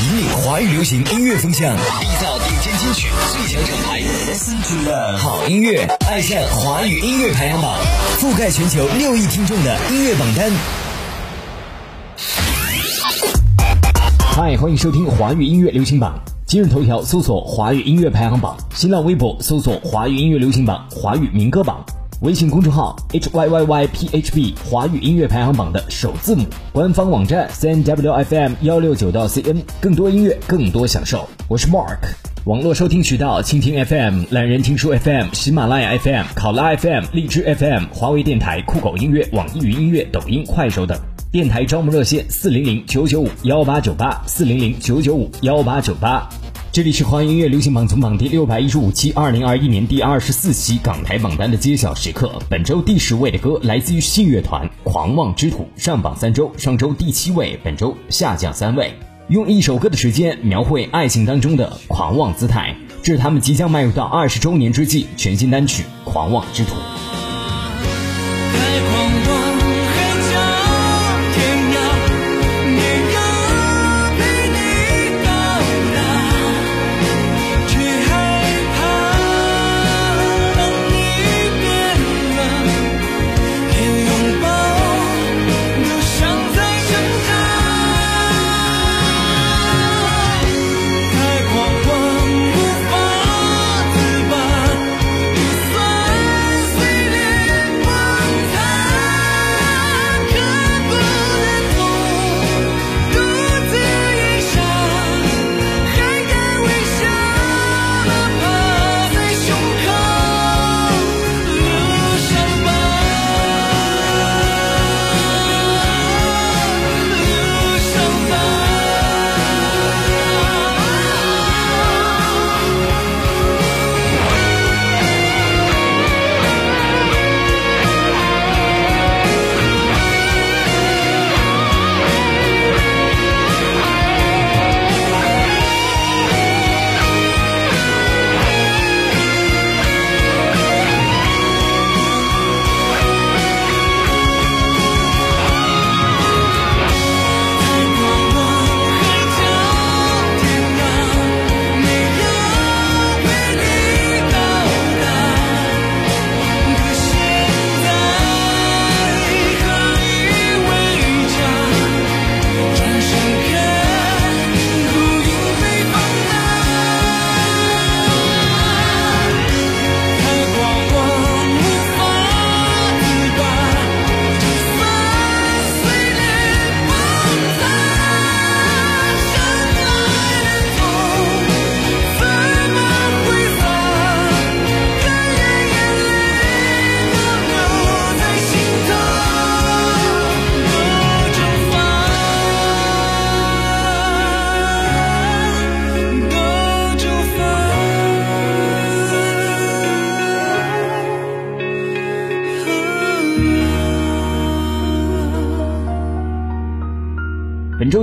引领华语流行音乐风向，缔造顶尖金曲，最强厂牌。好音乐，爱上华语音乐排行榜，覆盖全球六亿听众的音乐榜单。嗨，欢迎收听华语音乐流行榜。今日头条搜索“华语音乐排行榜”，新浪微博搜索“华语音乐流行榜”“华语民歌榜”。微信公众号 h y y y p h b 华语音乐排行榜的首字母，官方网站 c n w f m 幺六九到 c n，更多音乐，更多享受。我是 Mark，网络收听渠道：蜻蜓 F M、懒人听书 F M、喜马拉雅 F M、考拉 F M、荔枝 F M、华为电台、酷狗音乐、网易云音乐、抖音、快手等。电台招募热线：四零零九九五幺八九八，四零零九九五幺八九八。这里是华语音乐流行榜总榜第六百一十五期，二零二一年第二十四期港台榜单的揭晓时刻。本周第十位的歌来自于信乐团，《狂妄之徒》，上榜三周，上周第七位，本周下降三位。用一首歌的时间描绘爱情当中的狂妄姿态，这是他们即将迈入到二十周年之际全新单曲《狂妄之徒》。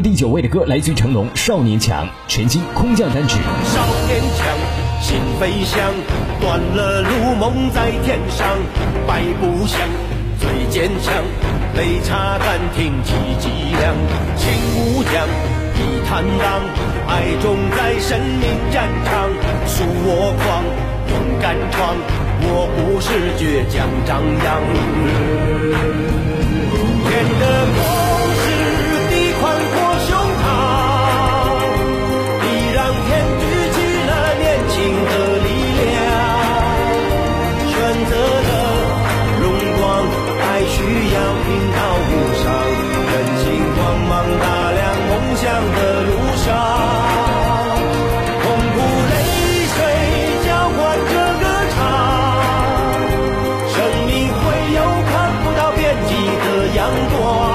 第九位的歌来自成龙，《少年强》，全击空降单曲。少年强，心飞翔，断了路梦在天上，百步翔，最坚强，泪擦干挺起脊梁，情无疆，意坦荡，爱种在生命战场，恕我狂，勇敢闯，我不是倔强张扬人，不变阳光。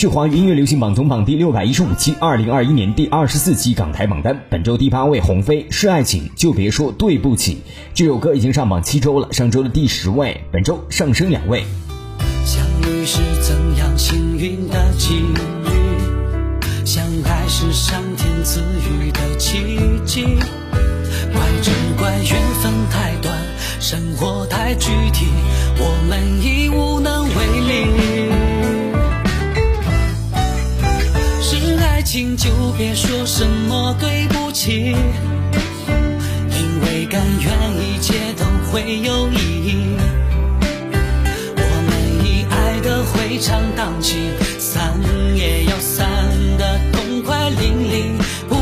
是华语音乐流行榜总榜第六百一十五期，二零二一年第二十四期港台榜单，本周第八位。鸿飞是爱情，就别说对不起。这首歌已经上榜七周了，上周的第十位，本周上升两位。相遇是怎样幸运的际遇，相爱是上天赐予的奇迹，怪只怪缘分太短，生活太具体，我们已无能为力。情就别说什么对不起，因为甘愿一切都会有意义。我们以爱的回肠荡气，散也要散得痛快淋漓，不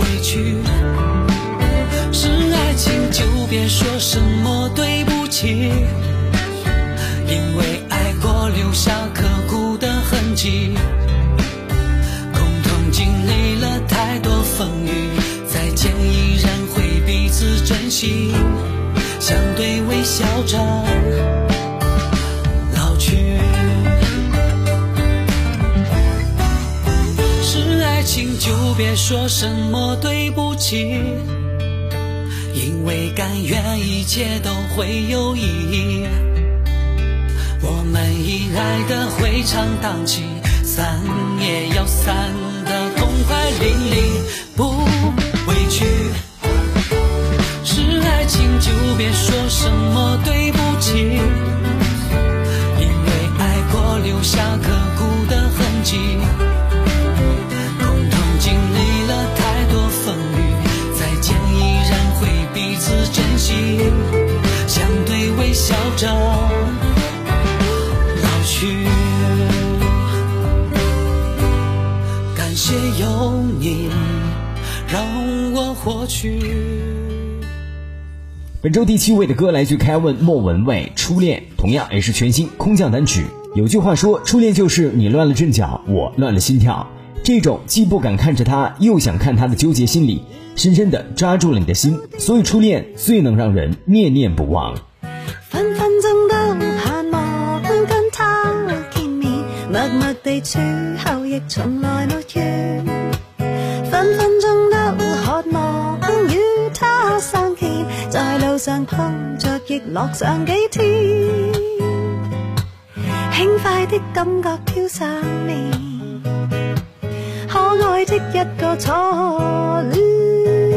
委屈。是爱情就别说什么对不起，因为爱过留下刻骨的痕迹。依然会彼此珍惜，相对微笑着老去。是爱情就别说什么对不起，因为甘愿一切都会有意义。我们以爱的回肠荡气，散也要散的痛快淋漓，不。委屈是爱情，就别说什么对不起，因为爱过留下刻骨的痕迹。共同经历了太多风雨，再见依然会彼此珍惜，相对微笑着老去。感谢有你。让我本周第七位的歌来自凯文莫文蔚《初恋》，同样也是全新空降单曲。有句话说，初恋就是你乱了阵脚，我乱了心跳。这种既不敢看着他，又想看他的纠结心理，深深的抓住了你的心。所以初恋最能让人念念不忘。分分钟都盼望跟他见面，默默地处后亦从来没怨，分分钟。渴望与他相见，在路上碰着亦乐上几天，轻快的感觉飘上面，可爱的一个初恋。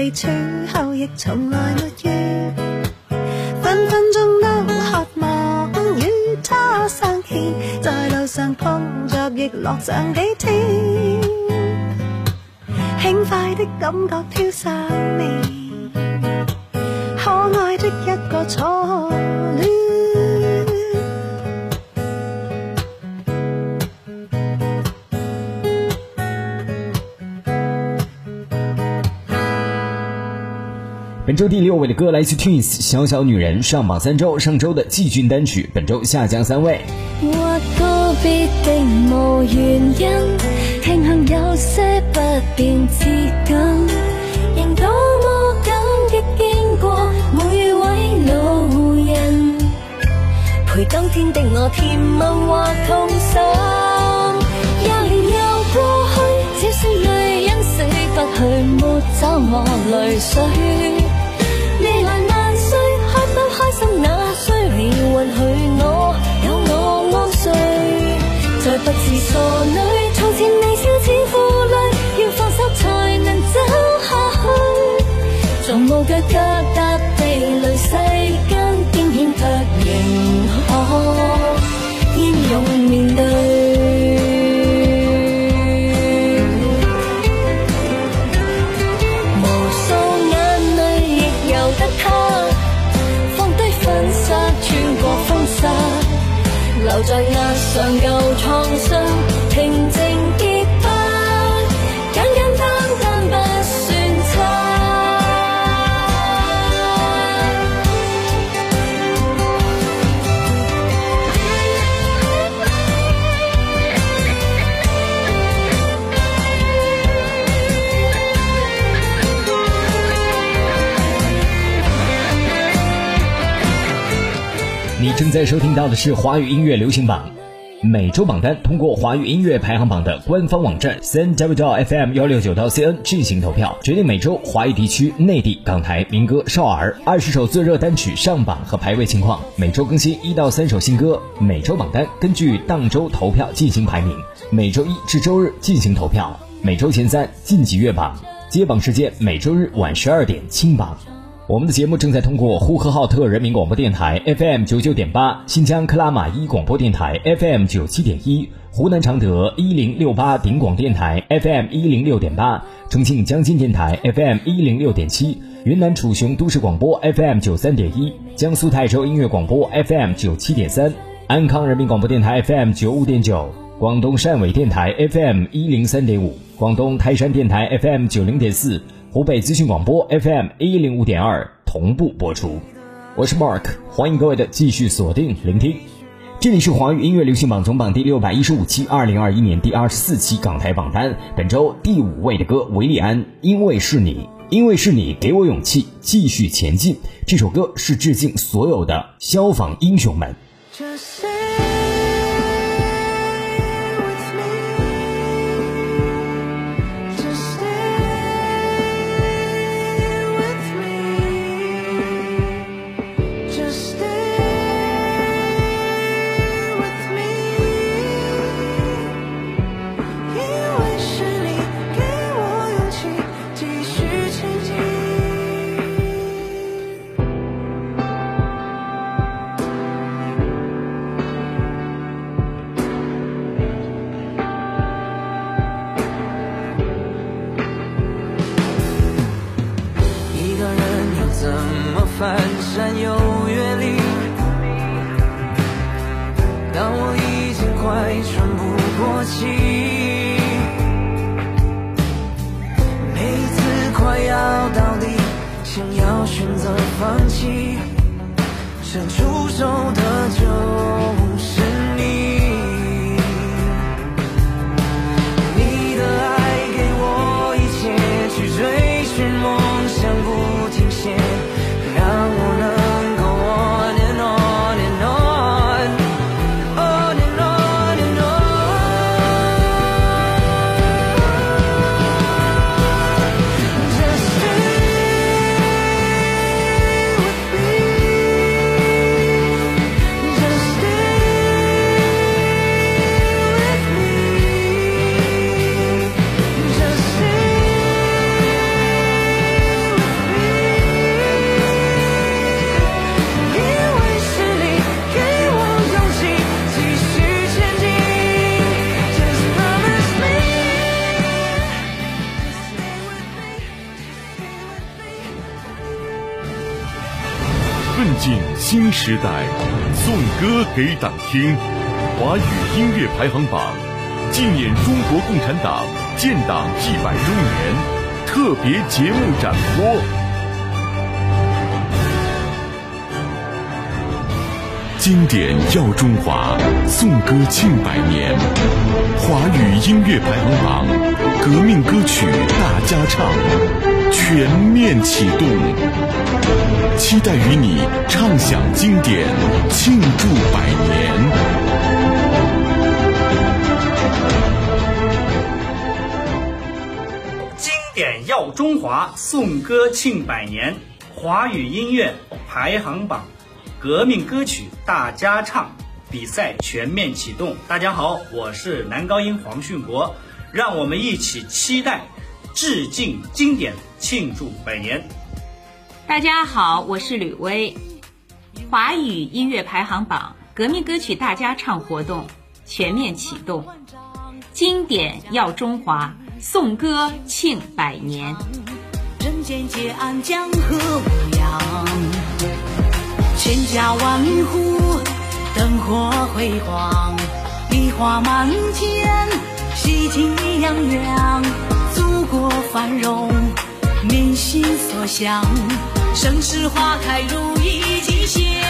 离处后亦从来没怨，分分钟都渴望与他相见，在路上碰着亦乐上几天，轻快的感觉飘上面，可爱的一个错。本周第六位的歌来自 twins 小小女人上榜三周上周的季军单曲本周下降三位或告别定无原因庆幸有些不便接近仍多么感激经过每位路人陪当天的我甜蜜或痛心一年又过去只是女人死不去没走我泪水你允许我，有我安睡，再不是傻女。从前微笑似负累，要放手才能走下去。从无脚脚踏地雷，世间惊险却仍可英勇面对。就在那上头。现在收听到的是华语音乐流行榜每周榜单，通过华语音乐排行榜的官方网站 C N W F M 幺六九到 C N 进行投票，决定每周华语地区内地、港台、民歌、少儿二十首最热单曲上榜和排位情况。每周更新一到三首新歌。每周榜单根据当周投票进行排名，每周一至周日进行投票，每周前三晋级月榜。揭榜时间每周日晚十二点清榜。我们的节目正在通过呼和浩特人民广播电台 FM 九九点八、新疆克拉玛依广播电台 FM 九七点一、湖南常德一零六八顶广电台 FM 一零六点八、重庆江津电台 FM 一零六点七、云南楚雄都市广播 FM 九三点一、江苏泰州音乐广播 FM 九七点三、安康人民广播电台 FM 九五点九、广东汕尾电台 FM 一零三点五、广东台山电台 FM 九零点四。湖北资讯广播 FM 一零五点二同步播出，我是 Mark，欢迎各位的继续锁定聆听。这里是华语音乐流行榜总榜第六百一十五期，二零二一年第二十四期港台榜单，本周第五位的歌维利安，因为是你，因为是你给我勇气继续前进。这首歌是致敬所有的消防英雄们。伸出手的酒。新时代，颂歌给党听。华语音乐排行榜，纪念中国共产党建党一百周年特别节目展播。经典耀中华，颂歌庆百年。华语音乐排行榜，革命歌曲大家唱，全面启动。期待与你畅享经典，庆祝百年。经典耀中华，颂歌庆百年。华语音乐排行榜。革命歌曲大家唱比赛全面启动。大家好，我是男高音黄训国，让我们一起期待，致敬经典，庆祝百年。大家好，我是吕薇，华语音乐排行榜革命歌曲大家唱活动全面启动，经典耀中华，颂歌庆百年。人间皆安，江河无恙。千家万户灯火辉煌，礼花满天喜气洋洋，祖国繁荣民心所向，盛世花开如意吉祥。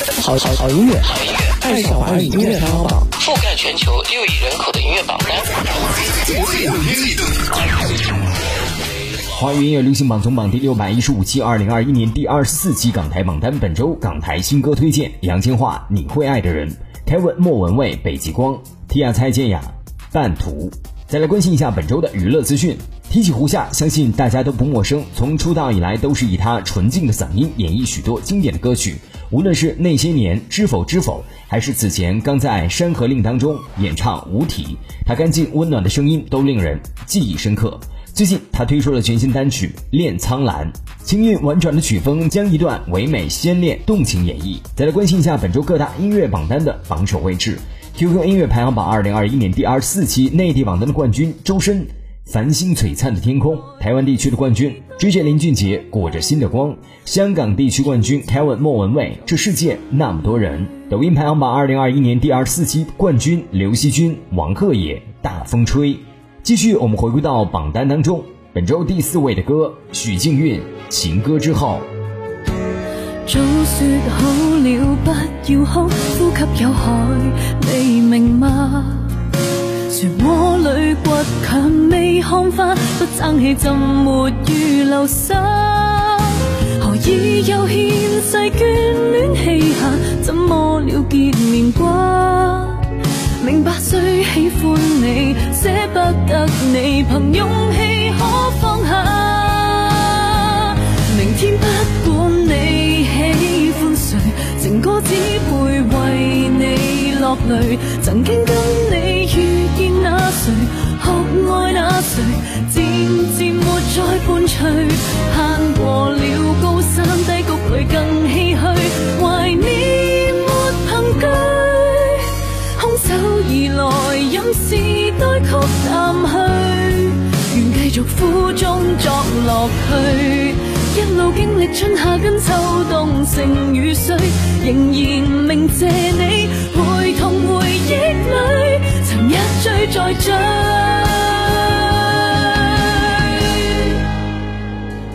好好好音乐，好音乐，爱小华音乐排行榜，覆盖全球六亿人口的音乐榜单。华语音乐流行榜总榜第六百一十五期，二零二一年第二十四期港台榜单。本周港台新歌推荐：杨千嬅《你会爱的人》，Kevin 莫文蔚《北极光》，Tia 蔡健雅《半途》。再来关心一下本周的娱乐资讯。提起胡夏，相信大家都不陌生。从出道以来，都是以他纯净的嗓音演绎许多经典的歌曲，无论是那些年知否知否，还是此前刚在《山河令》当中演唱《无题》，他干净温暖的声音都令人记忆深刻。最近，他推出了全新单曲《恋苍兰》，轻韵婉转的曲风将一段唯美、鲜烈、动情演绎。再来关心一下本周各大音乐榜单的榜首位置。QQ 音乐排行榜二零二一年第二十四期内地榜单的冠军周深。繁星璀璨的天空，台湾地区的冠军，追荐林俊杰《裹着新的光》；香港地区冠军 Kevin 莫文蔚，《这世界那么多人》。抖音排行榜二零二一年第二十四期冠军刘惜君《王鹤也大风吹》。继续，我们回归到榜单当中，本周第四位的歌，许静韵《情歌之后》。漩涡里骨，强未看花，不争气浸没如流沙。何以又欠世眷恋气下？怎么了结年华？明白虽喜欢你，舍不得你，凭勇气可放下。明天不管你喜欢谁，情歌只配为你落泪。曾经跟你。遇见那谁，学爱那谁，渐渐没再伴随。攀过了高山低谷里更唏嘘，怀念没凭据。空手而来，任时代曲淡去。愿继续苦中作乐去，一路经历春夏跟秋冬，成与碎，仍然明谢你。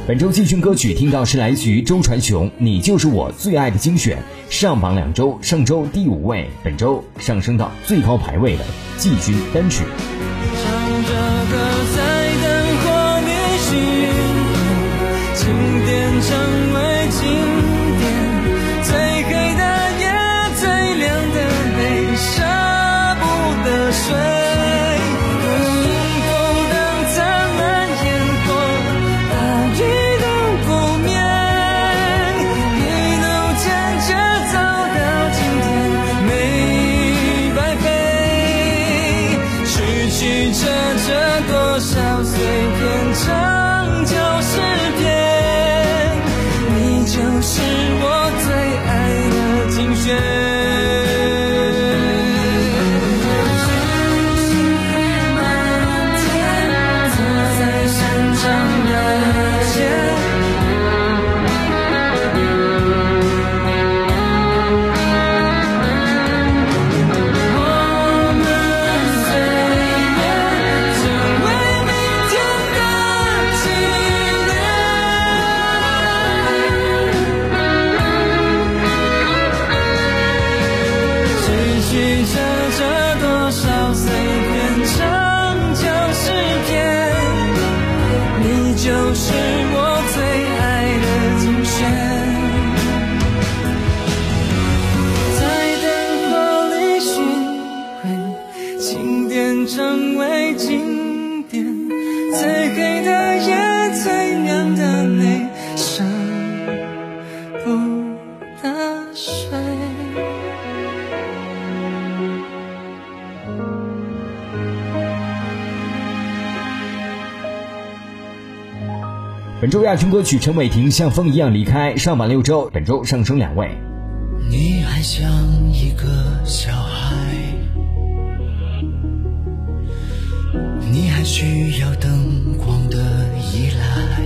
本周季军歌曲听到是来自于周传雄《你就是我最爱的精选》，上榜两周，上周第五位，本周上升到最高排位的季军单曲。的的夜，最亮不本周亚军歌曲陈伟霆《像风一样离开》上榜六周，本周上升两位。你还像一个小孩。你还需要灯光的依赖，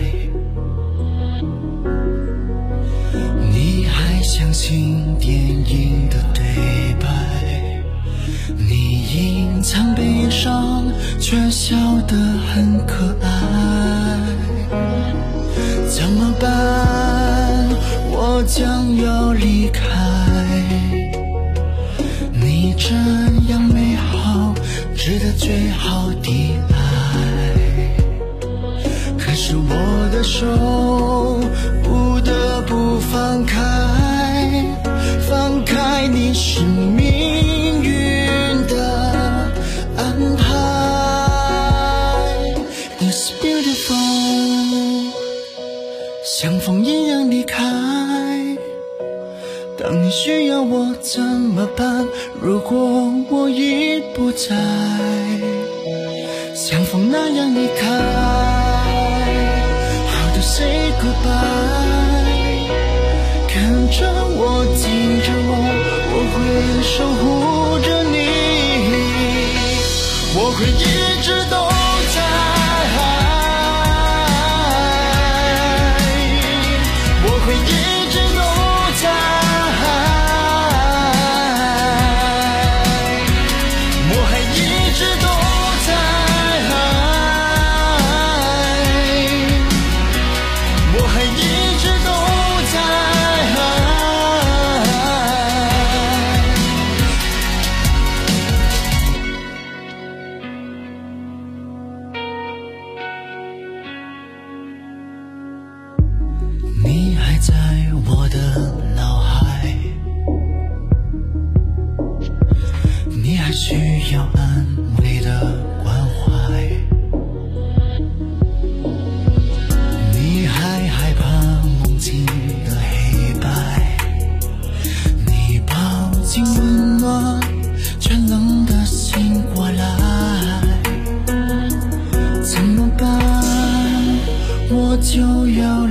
你还相信电影的对白？你隐藏悲伤，却笑得很可爱。怎么办？我将要离开，你这。最好的爱，可是我的手。就要。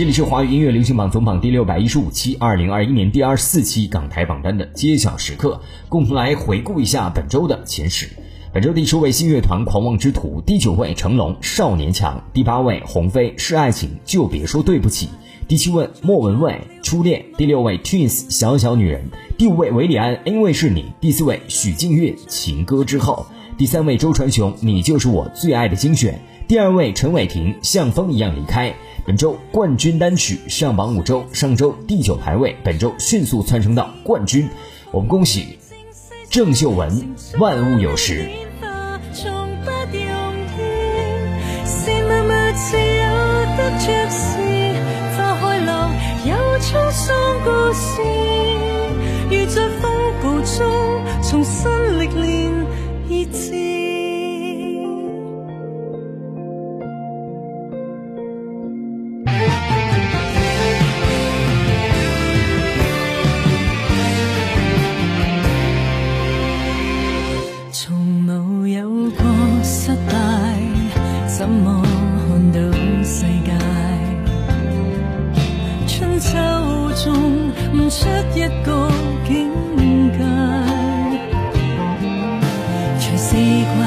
这里是华语音乐流行榜总榜第六百一十五期，二零二一年第二十四期港台榜单的揭晓时刻，共同来回顾一下本周的前十。本周第十位新乐团《狂妄之徒》，第九位成龙《少年强》，第八位鸿飞《是爱情就别说对不起》，第七位莫文蔚《初恋》，第六位 Twins《小小女人》，第五位维礼安《因为是你》，第四位许静月《情歌之后》，第三位周传雄《你就是我最爱的精选》。第二位，陈伟霆像风一样离开。本周冠军单曲上榜五周，上周第九排位，本周迅速蹿升到冠军。我们恭喜郑秀文，《万物有时》。在风暴中重新历练一个境界，随四季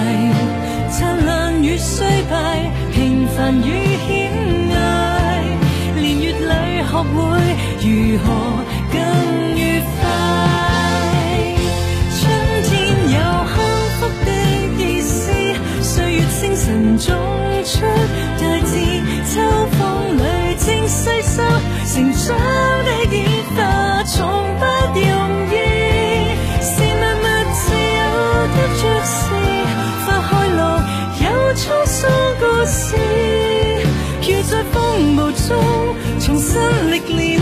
灿烂与衰败，平凡与险隘，年月里学会如何更愉快。春天有幸福的意思，岁月星辰种出大志，秋风里正细收成长。重新历练。